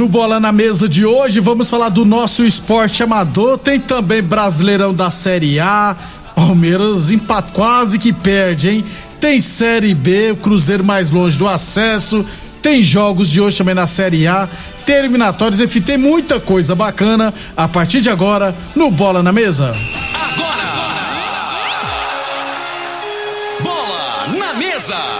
No Bola na Mesa de hoje, vamos falar do nosso esporte amador. Tem também Brasileirão da Série A. Palmeiras empat, quase que perde, hein? Tem Série B, o Cruzeiro mais longe do acesso. Tem jogos de hoje também na Série A. Terminatórios, enfim, tem muita coisa bacana a partir de agora no Bola na Mesa. Agora! Bola na mesa!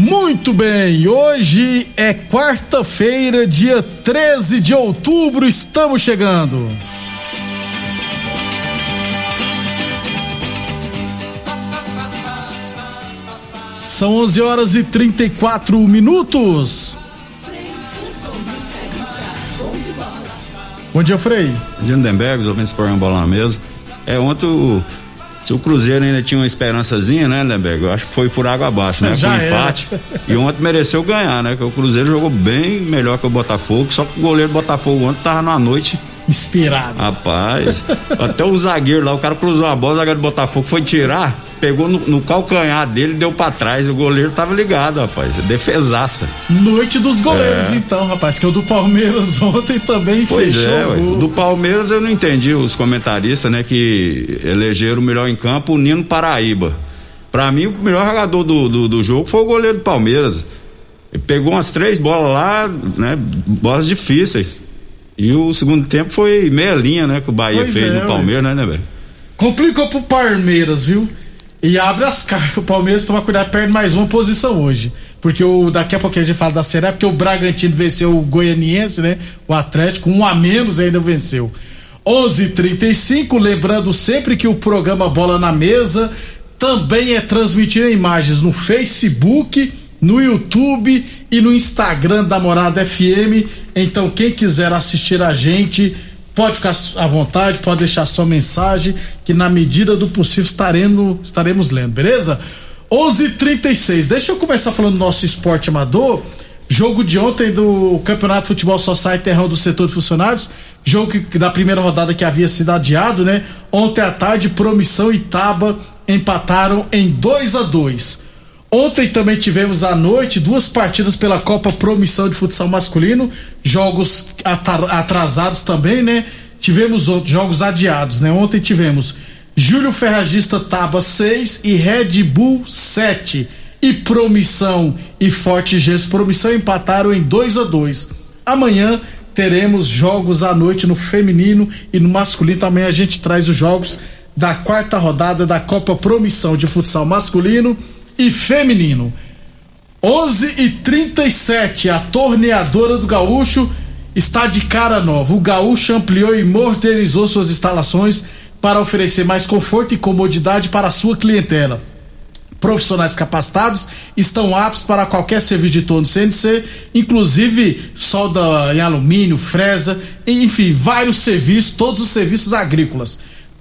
Muito bem, hoje é quarta-feira, dia 13 de outubro, estamos chegando. São 11 horas e 34 minutos. Bom dia, Frei. Lindenberg, os ouvintes do programa Bola na Mesa. É, ontem o, se o Cruzeiro ainda tinha uma esperançazinha, né, Lindenberg? Eu acho que foi por água abaixo, né? Já foi um empate. E ontem mereceu ganhar, né? Porque o Cruzeiro jogou bem melhor que o Botafogo, só que o goleiro do Botafogo ontem tava na noite. Inspirado. Rapaz, até o zagueiro lá, o cara cruzou a bola, o zagueiro do Botafogo foi tirar, pegou no, no calcanhar dele, deu pra trás. O goleiro tava ligado, rapaz. Defesaça. Noite dos goleiros, É. então, rapaz, que o do Palmeiras ontem também Pois fechou. é, o ué. do Palmeiras eu não entendi os comentaristas, né, que elegeram o melhor em campo o Nino Paraíba. Pra mim, o melhor jogador do, do, do jogo foi o goleiro do Palmeiras. Ele pegou umas três bolas lá, né, bolas difíceis. E o segundo tempo foi meia linha, né, que o Bahia Pois fez é, no ué. Palmeiras, né, né, velho? Complicou pro Palmeiras, viu? E abre as cartas. O Palmeiras toma cuidado, perde mais uma posição hoje. Porque o, daqui a pouquinho a gente fala da A, porque o Bragantino venceu o Goianiense, né? O Atlético, um a menos ainda venceu. 11:35 lembrando sempre que o programa Bola na Mesa também é transmitido em imagens no Facebook, no YouTube e no Instagram da Morada FM. Então, quem quiser assistir a gente, pode ficar à vontade, pode deixar sua mensagem, que na medida do possível estaremos, estaremos lendo, beleza? 11:36. Deixa eu começar falando do nosso esporte amador. Jogo de ontem do Campeonato Futebol Society Terrão do Setor de Funcionários. Jogo que da primeira rodada que havia sido adiado, né? Ontem à tarde, Promissão e Taba empataram em 2 a 2 Ontem também tivemos à noite duas partidas pela Copa Promissão de Futsal Masculino, jogos atra- atrasados também, né? Tivemos outros jogos adiados, né? Ontem tivemos Júlio Ferragista Taba 6 e Red Bull 7. E Promissão e Forte Gesso Promissão empataram em 2 a 2 Amanhã teremos jogos à noite no feminino e no masculino. Também a gente traz os jogos da quarta rodada da Copa Promissão de Futsal Masculino e Feminino. 11 e 37 a torneadora do Gaúcho está de cara nova. O Gaúcho ampliou e modernizou suas instalações para oferecer mais conforto e comodidade para a sua clientela. profissionais capacitados estão aptos para qualquer serviço de torno CNC, inclusive solda em alumínio, fresa, enfim, vários serviços, todos os serviços agrícolas.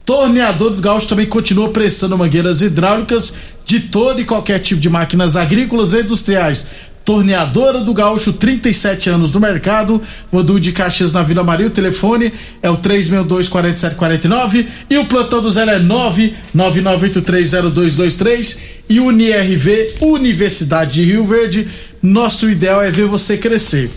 Torneador do Gaúcho também continua prestando mangueiras hidráulicas de todo e qualquer tipo de máquinas agrícolas e industriais. Torneadora do Gaúcho, 37 anos no mercado. Vodu de Caxias na Vila Maria. O telefone é o 362-4749 e o plantão do Zé é 999830223. E UniRV, Universidade de Rio Verde. Nosso ideal é ver você crescer.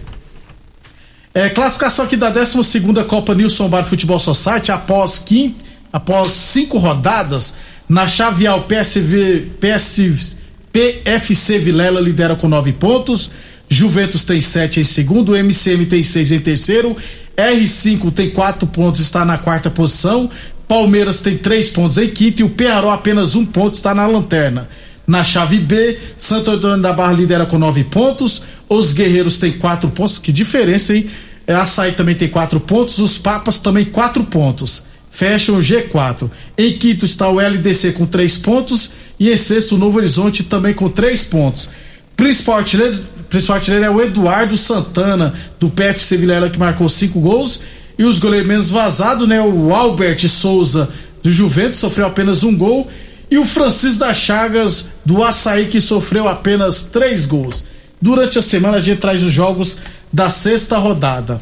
É, classificação aqui da 12 Copa Nilson Bar Futebol Society após, quinto, após cinco rodadas na chaveal PSV, PSV PFC Vilela lidera com nove pontos. Juventus tem sete em segundo. MCM tem seis em terceiro. R5 tem quatro pontos, está na quarta posição. Palmeiras tem três pontos em quinto. E o Pearó apenas um ponto, está na lanterna. Na chave B, Santo Antônio da Barra lidera com nove pontos. Os Guerreiros têm quatro pontos. Que diferença, hein? É, Açaí também tem quatro pontos. Os Papas também quatro pontos. Fecham o G4. Em quinto está o LDC com três pontos e em sexto, o Novo Horizonte também com três pontos. Principal artilheiro, principal artilheiro é o Eduardo Santana, do PFC Vilela, que marcou cinco gols. E os goleiros menos vazados, né? O Albert Souza, do Juventus, sofreu apenas um gol. E o Francisco das Chagas, do Açaí, que sofreu apenas três gols. Durante a semana a gente traz os jogos da sexta rodada.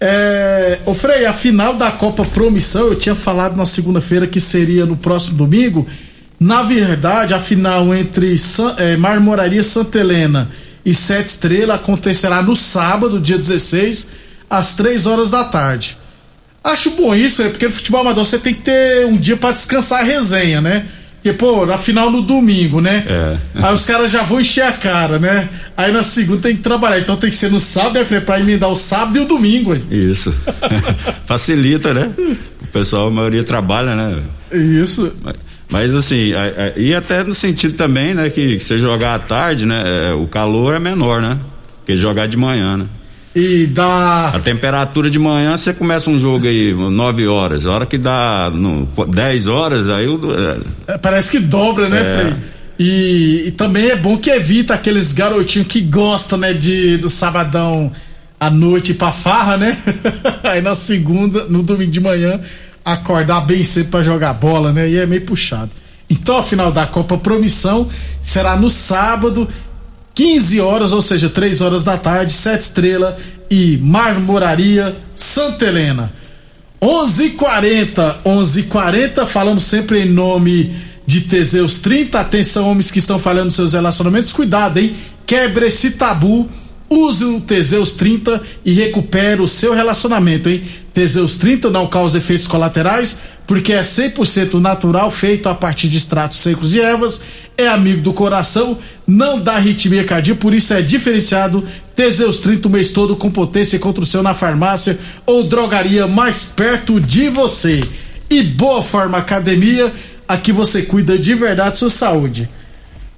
É, ô Frei, a final da Copa Promissão, eu tinha falado na segunda-feira que seria no próximo domingo. Na verdade, a final entre San, é, Marmoraria Santa Helena e Sete Estrela acontecerá no sábado, dia 16, às 3 horas da tarde. Acho bom isso, né? porque no futebol amador você tem que ter um dia para descansar a resenha, né? Porque, pô, na final no domingo, né? É. Aí os caras já vão encher a cara, né? Aí na segunda tem que trabalhar. Então tem que ser no sábado, né, pra emendar o sábado e o domingo, hein? Isso. Facilita, né? O pessoal, a maioria trabalha, né? Isso. Mas... Mas assim, e até no sentido também, né, que, que você jogar à tarde, né, é, o calor é menor, né? Que jogar de manhã, né? E dá. A temperatura de manhã você começa um jogo aí 9 horas. A hora que dá no, 10 horas, aí o. É... é parece que dobra, né, é. Frei? E, e, também é bom que evita aqueles garotinhos que gostam, né, de do sabadão à noite pra farra, né? aí na segunda, no domingo de manhã, acordar bem cedo para jogar bola, né? E é meio puxado. Então a final da Copa Promissão será no sábado, 15 horas, ou seja, 3 horas da tarde, Sete Estrela e Marmoraria Santa Helena. 11:40, 11:40, falamos sempre em nome de Teseus 30. Atenção, homens que estão falhando seus relacionamentos, cuidado, hein? Quebre esse tabu Use o Teseus 30 e recupere o seu relacionamento, hein? Teseus 30 não causa efeitos colaterais, porque é 100% natural, feito a partir de extratos secos de ervas, é amigo do coração, não dá arritmia cardíaca, por isso é diferenciado. Teseus 30 o mês todo com potência contra o seu na farmácia ou drogaria mais perto de você. E Boa Forma Academia, aqui você cuida de verdade sua saúde.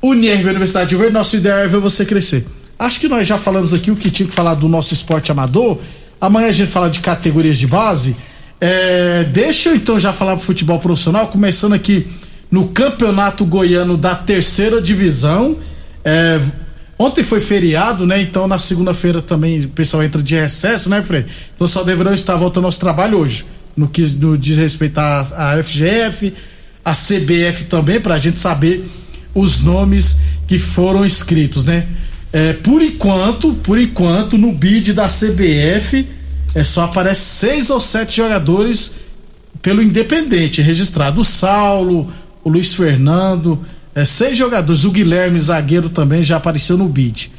Unirv Universidade de Verde, nosso ideal é ver você crescer. Acho que nós já falamos aqui o que tinha que falar do nosso esporte amador. Amanhã a gente fala de categorias de base. É, deixa eu então já falar pro futebol profissional, começando aqui no Campeonato Goiano da terceira divisão. É, ontem foi feriado, né? Então na segunda-feira também o pessoal entra de recesso, né, Frei? Então só deverão estar voltando ao trabalho hoje. No que no diz respeito à FGF, a CBF também, para a gente saber os nomes que foram escritos, né? É, por enquanto, por enquanto, no bid da CBF, é, só aparece seis ou sete jogadores pelo Independente registrado. O Saulo, o Luiz Fernando, é, seis jogadores. O Guilherme, zagueiro, também já apareceu no bid.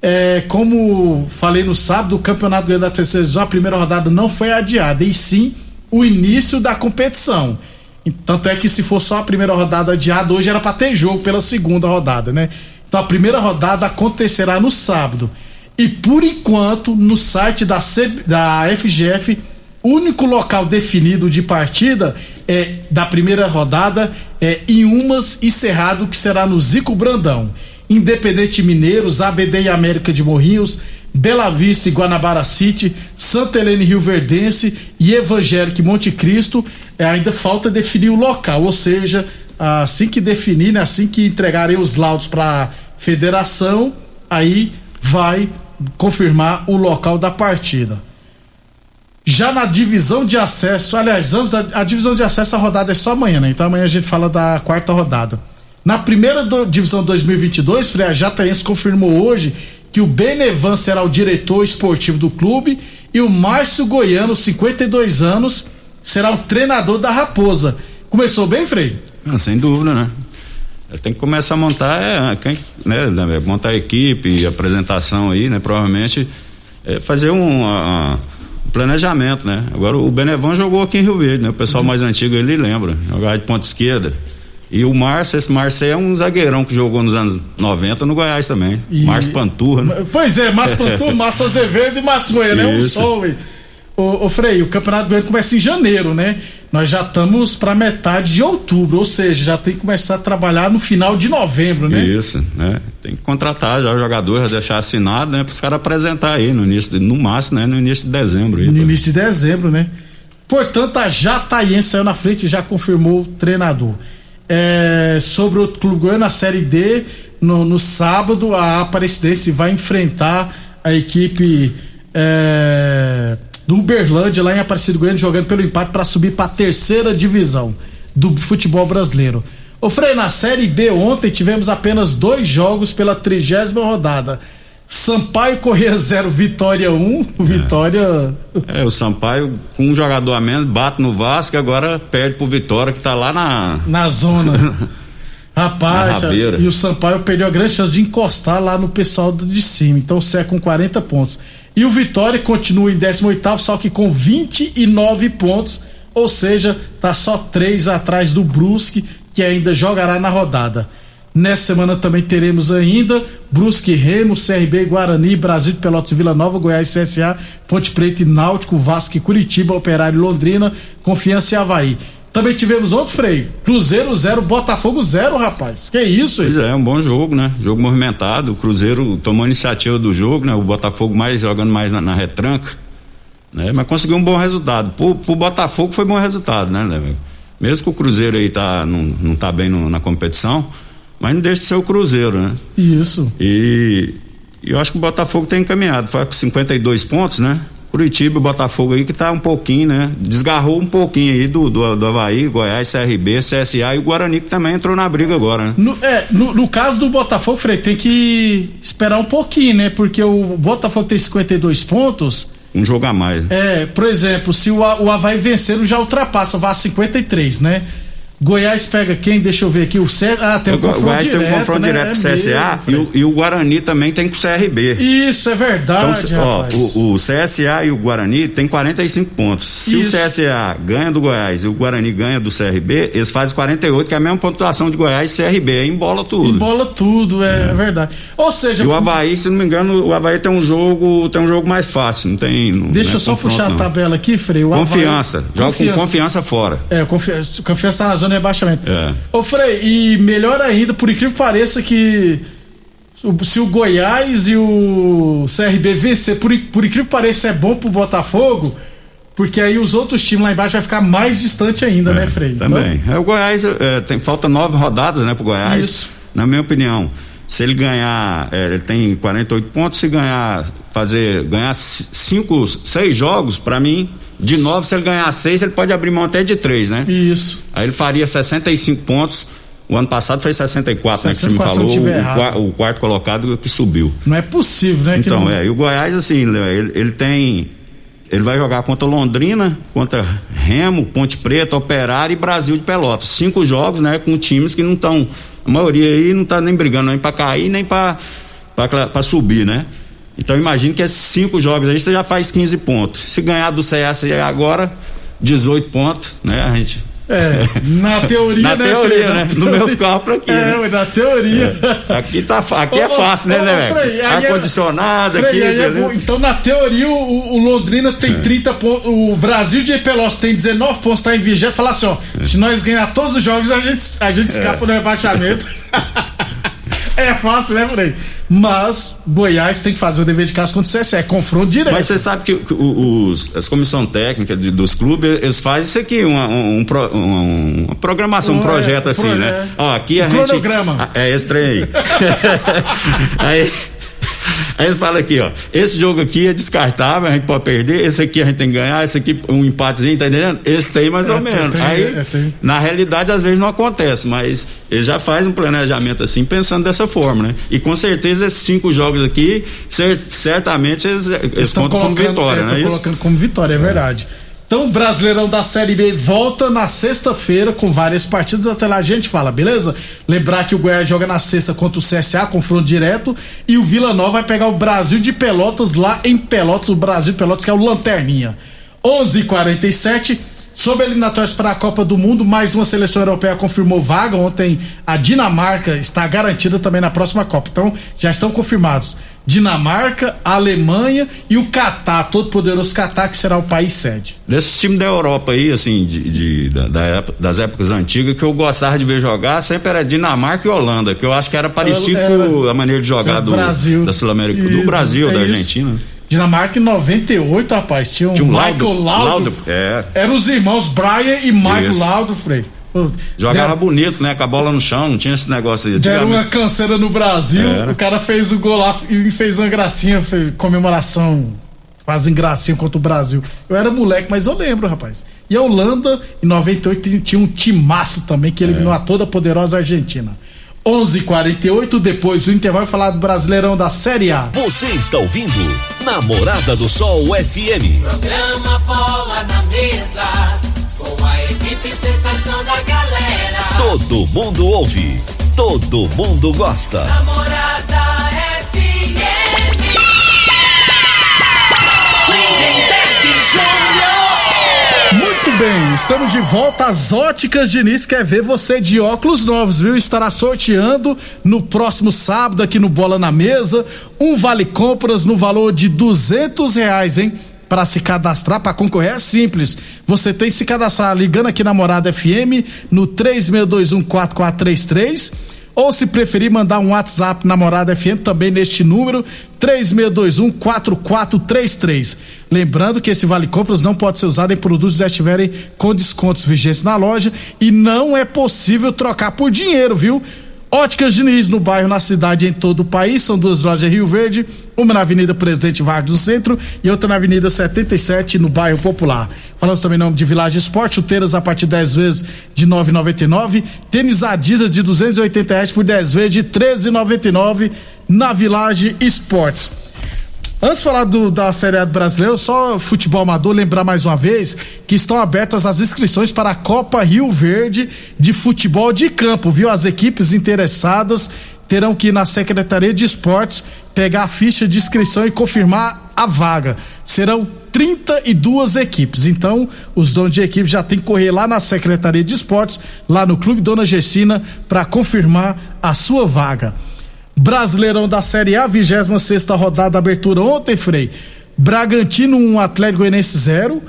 É, como falei no sábado, o Campeonato da Terceira Divisão, a primeira rodada não foi adiada, e sim o início da competição. Tanto é que se for só a primeira rodada adiada, hoje era para ter jogo pela segunda rodada, né? Então a primeira rodada acontecerá no sábado. E por enquanto, no site da, C, da FGF, único local definido de partida é da primeira rodada é em Umas e Cerrado, que será no Zico Brandão. Independente Mineiros, ABD e América de Morrinhos, Bela Vista e Guanabara City, Santa Helena e Rio Verdense e Evangélico Monte Cristo, é, ainda falta definir o local, ou seja, assim que definir, né, assim que entregarem os laudos para federação, aí vai confirmar o local da partida. Já na divisão de acesso, aliás, a, divisão de acesso a rodada é só amanhã, né? Então amanhã a gente fala da quarta rodada. Na primeira do, divisão 2022, Frei, a Jataense confirmou hoje que o Benevan será o diretor esportivo do clube e o Márcio Goiano, 52 anos, será o treinador da Raposa. Começou bem, Frei? Ah, sem dúvida, né? Tem que começar a montar, é, quem, né, né montar a equipe, apresentação aí, né? Provavelmente é, fazer um, um, planejamento, né? Agora o Benevan jogou aqui em Rio Verde, né? O pessoal mais antigo ele lembra, jogava de ponta esquerda. E o Márcio, esse Márcio é um zagueirão que jogou nos anos 90 no Goiás também. E... Márcio Panturra, né? Pois é, Márcio Panturra, Márcio Azevedo e Márcio Goiano, é um sol, Ô, ô Frei, o Campeonato Goiano começa em janeiro, né? Nós já estamos para metade de outubro, ou seja, já tem que começar a trabalhar no final de novembro, né? Isso, né? Tem que contratar já o jogador, já deixar assinado, né? Para os caras apresentar aí no início, de, no máximo, né? No início de dezembro. Aí, no início de dezembro, né? Portanto, a Jataiense saiu na frente e já confirmou o treinador. É, sobre o Clube Goiano, na Série D, no, no sábado, a Aparecidense vai enfrentar a equipe é, do Uberlândia, lá em Aparecido Goiânia, jogando pelo empate para subir para a terceira divisão do futebol brasileiro. Ô Frei, na Série B ontem tivemos apenas dois jogos pela trigésima rodada. Sampaio Correia 0, Vitória 1, um, é. Vitória. É, o Sampaio com um jogador a menos bate no Vasco agora perde pro Vitória que tá lá na. Na zona. Rapaz, e o Sampaio perdeu a grande chance de encostar lá no pessoal de cima. Então, o com 40 pontos. E o Vitória continua em 18, só que com 29 pontos, ou seja, tá só três atrás do Brusque, que ainda jogará na rodada. Nessa semana também teremos ainda Brusque Remo, CRB Guarani, Brasil Pelotas Vila Nova, Goiás CSA, Ponte Preta e Náutico, Vasco e Curitiba, Operário Londrina, Confiança e Havaí. Também tivemos outro freio. Cruzeiro 0, Botafogo 0, rapaz. Que isso, Pois é, é um bom jogo, né? Jogo movimentado. O Cruzeiro tomou a iniciativa do jogo, né? O Botafogo mais jogando mais na, na retranca. Né? Mas conseguiu um bom resultado. Pro, pro Botafogo foi bom resultado, né, né Mesmo que o Cruzeiro aí tá, não, não tá bem no, na competição, mas não deixa de ser o Cruzeiro, né? Isso. E, e eu acho que o Botafogo tem encaminhado. Foi com 52 pontos, né? Curitiba, Botafogo aí que tá um pouquinho, né? Desgarrou um pouquinho aí do, do, do Havaí, Goiás, CRB, CSA e o Guarani que também entrou na briga agora, né? No, é, no, no caso do Botafogo, Frei, tem que esperar um pouquinho, né? Porque o Botafogo tem 52 pontos. Um jogo a mais. É, por exemplo, se o, o Havaí vencer, já ultrapassa, vai a 53, né? Goiás pega quem? Deixa eu ver aqui. O C... Ah, tem um o confronto Goiás direto, tem um confronto né? direto com o CSA é e, o, e, o, Guarani também tem com o CRB. Isso, é verdade. Então, ó, o, o, CSA e o Guarani tem 45 pontos. Se Isso. o CSA ganha do Goiás e o Guarani ganha do CRB, eles fazem 48, que é a mesma pontuação de Goiás e CRB. Embola tudo. Embola tudo, é, é. verdade. Ou seja. E o Havaí, se não me engano, o Havaí tem um jogo, tem um jogo mais fácil. Não tem. Não, Deixa não é eu só puxar não. a tabela aqui, Frei. confiança. Havaí... Joga confiança. com confiança fora. É, confiança, confiança tá na zona de rebaixamento. É. Ô Frei, e melhor ainda, por incrível que pareça que se o Goiás e o CRB vencer, por, por incrível que pareça, é bom pro Botafogo, porque aí os outros times lá embaixo vai ficar mais distante ainda, né, é, né, Frei? Também. Então... É, o Goiás é, tem falta nove rodadas, né, pro Goiás. Isso. Na minha opinião. Se ele ganhar, é, ele tem 48 pontos, se ganhar, fazer, ganhar cinco, seis jogos, para mim, de nove, se ele ganhar seis, ele pode abrir mão até de três, né? Isso. Aí ele faria 65 pontos. O ano passado foi 64, 64 né? Que você me falou. O, o, quarto colocado que subiu. Não é possível, né? Então, não... é. E o Goiás, assim, ele, ele tem. Ele vai jogar contra Londrina, contra Remo, Ponte Preta, Operário e Brasil de Pelotas. Cinco jogos, né? Com times que não estão. A maioria aí não tá nem brigando nem para cair, nem para subir, né? Então imagine que esses cinco jogos aí você já faz 15 pontos. Se ganhar do CS agora, 18 pontos, né? A gente. É, na teoria, na né? Teoria, né? Nos meus cálculos aqui. É, né? na teoria. É. Aqui, tá, aqui é fácil, né, né, Ar-condicionado aqui. É então, na teoria, o, o Londrina tem é. 30 pontos. O Brasil de Pelotas tem 19 pontos, tá em vigésimo. Falar assim, ó, é. se nós ganhar todos os jogos, a gente, a gente escapa é. do rebaixamento. É fácil, né, Frei? Mas Goiás tem que fazer o dever de casa contra o CSE, é confronto direto. Mas você sabe que os, as comissão técnica de- dos clubes, eles fazem isso aqui, uma, um, um um- uma programação, um Um, é, projeto um assim, projeto. né? Ó, aqui a Um gente. cronograma. Ah, É esse trem aí. aí. Aí eles falam aqui, ó, esse jogo aqui é descartável, a gente pode perder, esse aqui a gente tem que ganhar, esse aqui um empatezinho, tá entendendo? Esse tem mais É, ou tem- menos. tem- aí, é, na realidade, às vezes não acontece, mas ele já faz um planejamento assim, pensando dessa forma, né? E com certeza esses cinco jogos aqui, cer- certamente eles, eles Tão contam como vitória, é, não tão é isso? colocando como vitória, é verdade. Então, o Brasileirão da Série B volta na sexta-feira com várias partidas. Até lá a gente fala, beleza? Lembrar que o Goiás joga na sexta contra o CSA, confronto direto. E o Vila Nova vai pegar o Brasil de Pelotas lá em Pelotas. O Brasil de Pelotas, que é o Lanterninha. 11 h 47 Sobre eliminatórias para a Copa do Mundo, mais uma seleção europeia confirmou vaga. Ontem a Dinamarca está garantida também na próxima Copa. Então já estão confirmados Dinamarca, Alemanha e o Catar, todo poderoso Catar, que será o país sede. Desse time da Europa aí, assim, de, de- da- da época- das épocas antigas, que eu gostava de ver jogar, sempre era Dinamarca e Holanda, que eu acho que era parecido Era- com a maneira de jogar do, Brasil. da Sul-América, do Brasil, é da isso. Dinamarca em 98, rapaz. Tinha um, Tinha um Michael Laudo- Laudo. Laudo, é. Eram os irmãos Brian e Michael Isso. Laudo, Frei. Jogava deram- bonito, né? Com a bola no chão, não tinha esse negócio aí. Deram uma canseira no Brasil, Era. o cara fez o gol lá e fez uma gracinha, fez comemoração, fazem gracinha contra o Brasil. Eu era moleque, mas eu lembro, rapaz. E a Holanda, em 98, tinha- tinha um timaço também que eliminou É. a toda poderosa Argentina. 11:48 depois do intervalo falar do Brasileirão da Série A. Você está ouvindo Namorada do Sol FM. Programa Bola na Mesa, com a equipe sensação da galera. Todo mundo ouve, todo mundo gosta. Namorada bem, estamos de volta às óticas Diniz. Quer ver você de óculos novos, viu? Estará sorteando no próximo sábado aqui no Bola na Mesa um vale compras no valor de duzentos reais, hein? Para se cadastrar, para concorrer é simples. Você tem que se cadastrar ligando aqui na Morada FM no 36214433 ou se preferir mandar um WhatsApp na Morada FM também neste número 36214433. Lembrando que esse vale compras não pode ser usado em produtos que já estiverem com descontos vigentes na loja e não é possível trocar por dinheiro, viu? Óticas Diniz no bairro, na cidade em todo o país. São duas lojas em Rio Verde, uma na Avenida Presidente Vargas do Centro e outra na Avenida 77 no bairro Popular. Falamos também em nome de Village Esporte, chuteiras a partir de 10 vezes de 9,99, tênis Adidas de 280 reais por 10 vezes de 13,99 na Village Esportes. Antes de falar do- da Série A do Brasileiro, só futebol amador, lembrar mais uma vez que estão abertas as inscrições para a Copa Rio Verde de futebol de campo, viu? As equipes interessadas terão que ir na Secretaria de Esportes pegar a ficha de inscrição e confirmar a vaga. Serão 32 equipes. Então, os donos de equipe já tem que correr lá na Secretaria de Esportes, lá no Clube Dona Gessina, para confirmar a sua vaga. Brasileirão da Série A, 26 rodada, abertura ontem, Frei. Bragantino 1, um, Atlético Goianiense 0.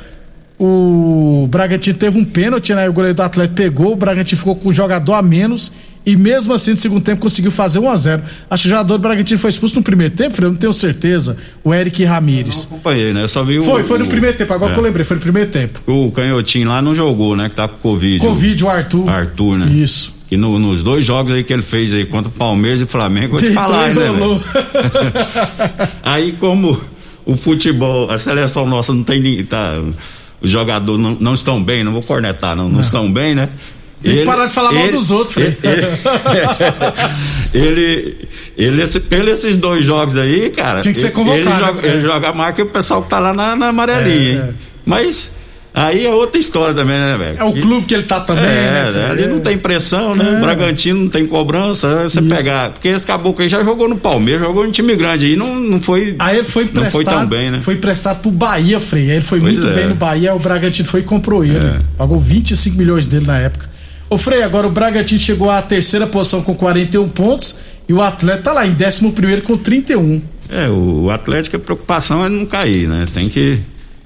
O Bragantino teve um pênalti, né? O goleiro do Atlético pegou, o Bragantino ficou com um jogador a menos e mesmo assim no segundo tempo conseguiu fazer 1 a 0 Acho que o jogador do Bragantino foi expulso no primeiro tempo, eu não tenho certeza. O Eric Ramires. Acompanhei, né? Eu só vi o. Foi, foi no o- primeiro tempo, agora é. que eu lembrei, foi no primeiro tempo. O canhotinho lá não jogou, né? Que tá com Covid. Covid, o Arthur. Arthur, né? Isso. E no- nos dois jogos aí que ele fez aí contra o Palmeiras e Flamengo, vou te Deitou falar, né? aí como o futebol, a seleção nossa não tem tá, os jogadores não, não estão bem, não vou cornetar, não, não, estão bem, né? Tem que parar de falar mal dos outros. Ele, ele, ele, esse, pelo esses dois jogos aí, cara. Tinha que ser ele- convocado, Ele, joga, né? ele joga mais que o pessoal que tá lá na, na amarelinha, É, é. Mas aí é outra história também, né, velho? É o clube que ele tá também, É, né? né? Frei? ali não tem pressão, né? É. O Bragantino não tem cobrança, você Isso. pegar. Porque esse caboclo aí já jogou no Palmeiras, jogou no time grande aí, não, não foi. Aí ele foi Não emprestado. foi tão bem, né? Foi emprestado pro Bahia, Frei. Aí ele foi Pois muito é. bem no Bahia, o Bragantino foi e comprou ele. É. Pagou 25 milhões dele na época. Ô Frei, agora o Bragantino chegou à terceira posição com 41 pontos e o Atlético tá lá em 11 primeiro com 31. É, o, o Atlético, a preocupação é não cair, né? Tem que.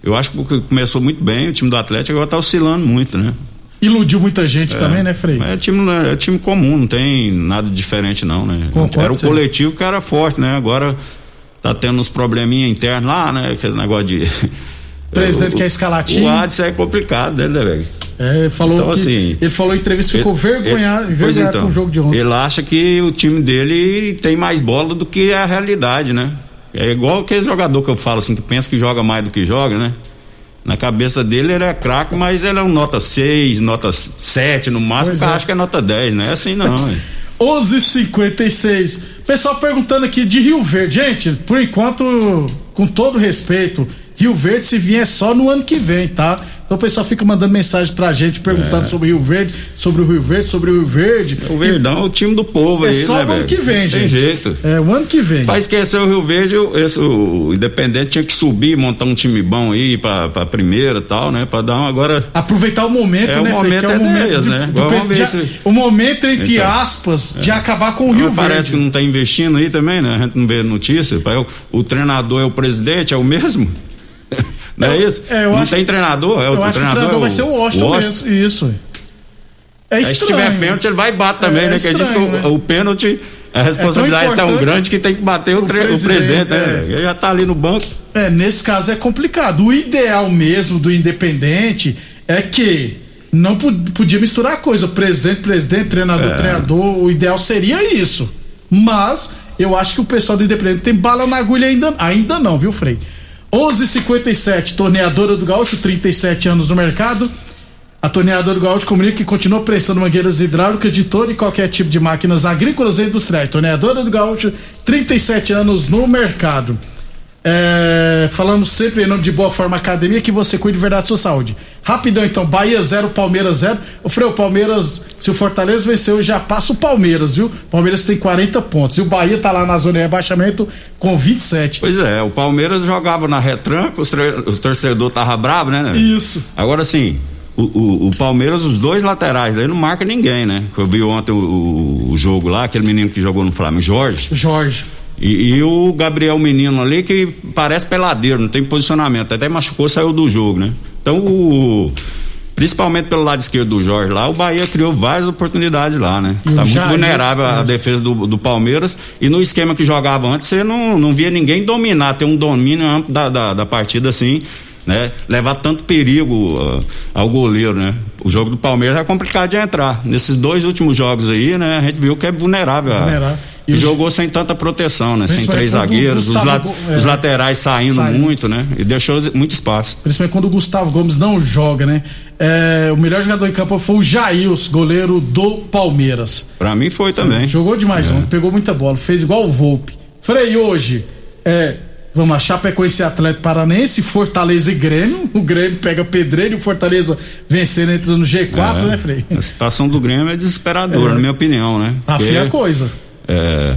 Eu acho que começou muito bem, o time do Atlético agora tá oscilando muito, né? iludiu muita gente também, né, Frei? É time, é time comum, não tem nada diferente não, né? Concordo, era o sim. coletivo que era forte, né? Agora tá tendo uns probleminha internos lá, né? Aquele negócio de. Presidente O- quer escalar time. O Adson é complicado, né, velho? É, ele falou Então, que assim, ele falou em entrevista ficou vergonhado, Pois envergonhado então, com o jogo de ontem. Ele acha que o time dele tem mais bola do que a realidade, né? É igual aquele jogador que eu falo assim, que pensa que joga mais do que joga, né? Na cabeça dele ele é craque, mas ele é um nota 6, nota 7 no máximo, Pois é. acha que é nota 10, não é assim não. é. 11:56. Pessoal perguntando aqui de Rio Verde. Gente, por enquanto, com todo respeito, Rio Verde se vier só no ano que vem, tá? Então o pessoal fica mandando mensagem pra gente perguntando sobre Rio Verde, sobre o Rio Verde, sobre o Rio Verde. O Verdão é o time do povo é aí, só né, no ano velho? que vem, gente. Tem jeito. É, o ano que vem. Pra esquecer o Rio Verde, o- esse, o Independente tinha que subir, montar um time bom aí pra, pra primeira e tal, né? Pra dar um agora. Aproveitar o momento, É, o né, Frei? momento Que é deles, de- né? do de- se- O momento, entre Então, aspas, de acabar com o Rio Mas parece Verde. que não tá investindo aí também, né? A gente não vê notícia. O, o treinador é o presidente, é o mesmo? Não é isso? é, não tem que- treinador? É o Eu acho que o treinador é vai ser o Washington, mesmo. Isso. É Aí se estranho. tiver pênalti, ele vai e bate também, É né? Que ele diz que estranho, o, né? o pênalti, a responsabilidade é tão, importante grande que tem que bater o, o tre- o presidente, presidente, né? é. Ele já tá ali no banco. É, nesse caso é complicado. O ideal mesmo do Independente é que não podia misturar coisa. Presidente, presidente, treinador, É. treinador. O ideal seria isso. Mas eu acho que o pessoal do Independente tem bala na agulha ainda, ainda não, viu, Frei? 11:57 torneadora do Gaúcho, 37 anos no mercado. A torneadora do Gaúcho comunica que continua prestando mangueiras hidráulicas de todo e qualquer tipo de máquinas agrícolas e industriais. Torneadora do Gaúcho, 37 anos no mercado. É, falando sempre em nome de Boa Forma Academia, que você cuide de verdade da sua saúde. Rapidão então, Bahia 0, Palmeiras 0. O Freio Palmeiras, se o Fortaleza venceu, já passa o Palmeiras, viu? Palmeiras tem 40 pontos. E o Bahia tá lá na zona de rebaixamento com 27. Pois é, o Palmeiras jogava na retranca, os, os torcedores tava bravo, né? né? Isso. Agora sim, o, o- o Palmeiras, os dois laterais, aí não marca ninguém, né? Eu vi ontem o, o- o jogo lá, aquele menino que jogou no Flamengo, Jorge. Jorge. E, e o Gabriel Menino ali que parece peladeiro, não tem posicionamento, até machucou, saiu do jogo, né? Então o. Principalmente pelo lado esquerdo do Jorge lá, o Bahia criou várias oportunidades lá, né? E o Tá muito Jair, vulnerável a defesa do, do Palmeiras. E no esquema que jogava antes, você não, não via ninguém dominar, ter um domínio amplo da, da, da partida assim, né? Levar tanto perigo ah, ao goleiro, né? O jogo do Palmeiras é complicado de entrar. Nesses dois últimos jogos aí, né? A gente viu que é vulnerável. a- Vulnerável. E E jogou sem tanta proteção, né? Sem três zagueiros, os, la- é. os laterais saindo, Saindo. muito, né? E deixou muito espaço. Principalmente quando o Gustavo Gomes não joga, né? É, o melhor jogador em campo foi o Jails, goleiro do Palmeiras. Pra mim foi também. Jogou demais ontem, pegou muita bola, fez igual o Volpe. Frei, hoje, é, vamos lá, Chapecoense Atlético Paranense, Fortaleza e Grêmio. O Grêmio pega Pedreiro e o Fortaleza vencendo, entra no G4, né, Frei? A situação do Grêmio é desesperadora, É. na minha opinião, né? Tá Porque, feia a coisa. É,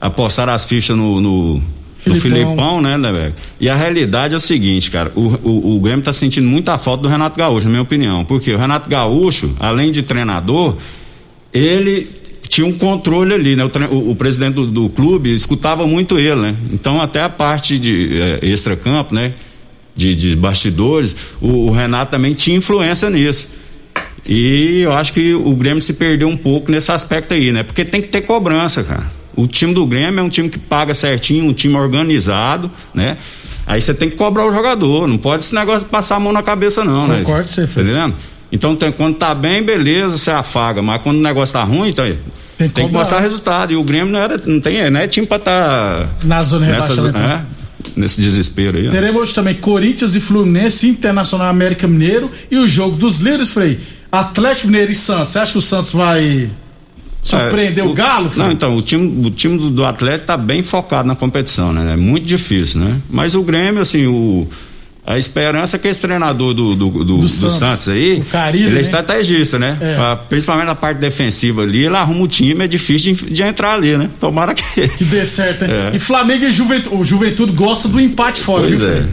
apostaram as fichas no, no, Filipão. Filipão, né, né, velho? E a realidade é o seguinte, cara, o, o, o Grêmio tá sentindo muita falta do Renato Gaúcho, na minha opinião. Porque o Renato Gaúcho, além de treinador, ele tinha um controle ali, né? O, o- o presidente do, do clube escutava muito ele, né? Então até a parte de eh, extra-campo, né? De, de bastidores, o, o Renato também tinha influência nisso. E eu acho que o Grêmio se perdeu um pouco nesse aspecto aí, né? Porque tem que ter cobrança, cara. O time do Grêmio é um time que paga certinho, um time organizado, né? Aí você tem que cobrar o jogador, não pode esse negócio de passar a mão na cabeça, não, né? Concordo você, Tá entendendo? Então tem, quando tá bem, beleza, você afaga, mas quando o negócio tá ruim, então, tem, que cobrar. mostrar resultado. E o Grêmio não, era, não, tem, não é time pra tá Na zona de nessa, rebaixamento. é, nesse desespero aí. ó. Teremos hoje também Corinthians e Fluminense, Internacional América Mineiro e o jogo dos líderes, Frei. Atlético Mineiro e Santos. Você acha que o Santos vai surpreender É, o Galo, Frei? Não, então, o time, o time do, do Atlético tá bem focado na competição, né? É muito difícil, né? Mas o Grêmio, assim, o. A esperança é que esse treinador do, do, do, do Santos. Santos. aí, O Carille, ele né? é estrategista, né? É. Pra- principalmente na parte defensiva ali, ele arruma o time, é difícil de, de entrar ali, né? Tomara que. Que dê certo, hein? É. E Flamengo e Juventude. O Juventude gosta do empate fora, Pois viu, é.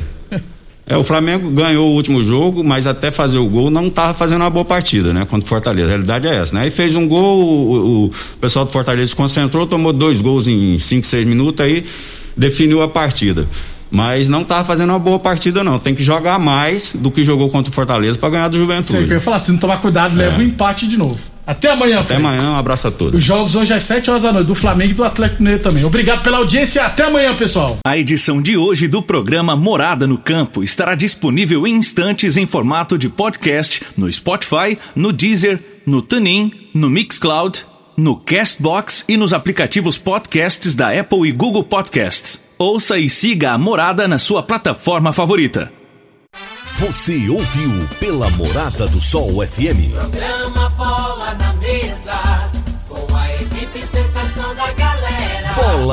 É, o Flamengo ganhou o último jogo, mas até fazer o gol não estava fazendo uma boa partida, né? Contra o Fortaleza. A realidade é essa, né? Aí fez um gol, o, o pessoal do Fortaleza se concentrou, tomou dois gols em 5, 6 minutos, aí definiu a partida. Mas não tava fazendo uma boa partida, não. Tem que jogar mais do que jogou contra o Fortaleza para ganhar do Sei que eu Juventude. ia falar, se não tomar cuidado, leva o empate de novo. Até amanhã. Até Fred. amanhã, um abraço a todos. Os jogos hoje às 7 horas da noite, do Flamengo e do Atlético Mineiro também. Obrigado pela audiência. Até amanhã, pessoal. A edição de hoje do programa Morada no Campo estará disponível em instantes em formato de podcast no Spotify, no Deezer, no TuneIn, no Mixcloud, no Castbox e nos aplicativos podcasts da Apple e Google Podcasts. Ouça e siga a Morada na sua plataforma favorita. Você ouviu pela Morada do Sol FM. Programa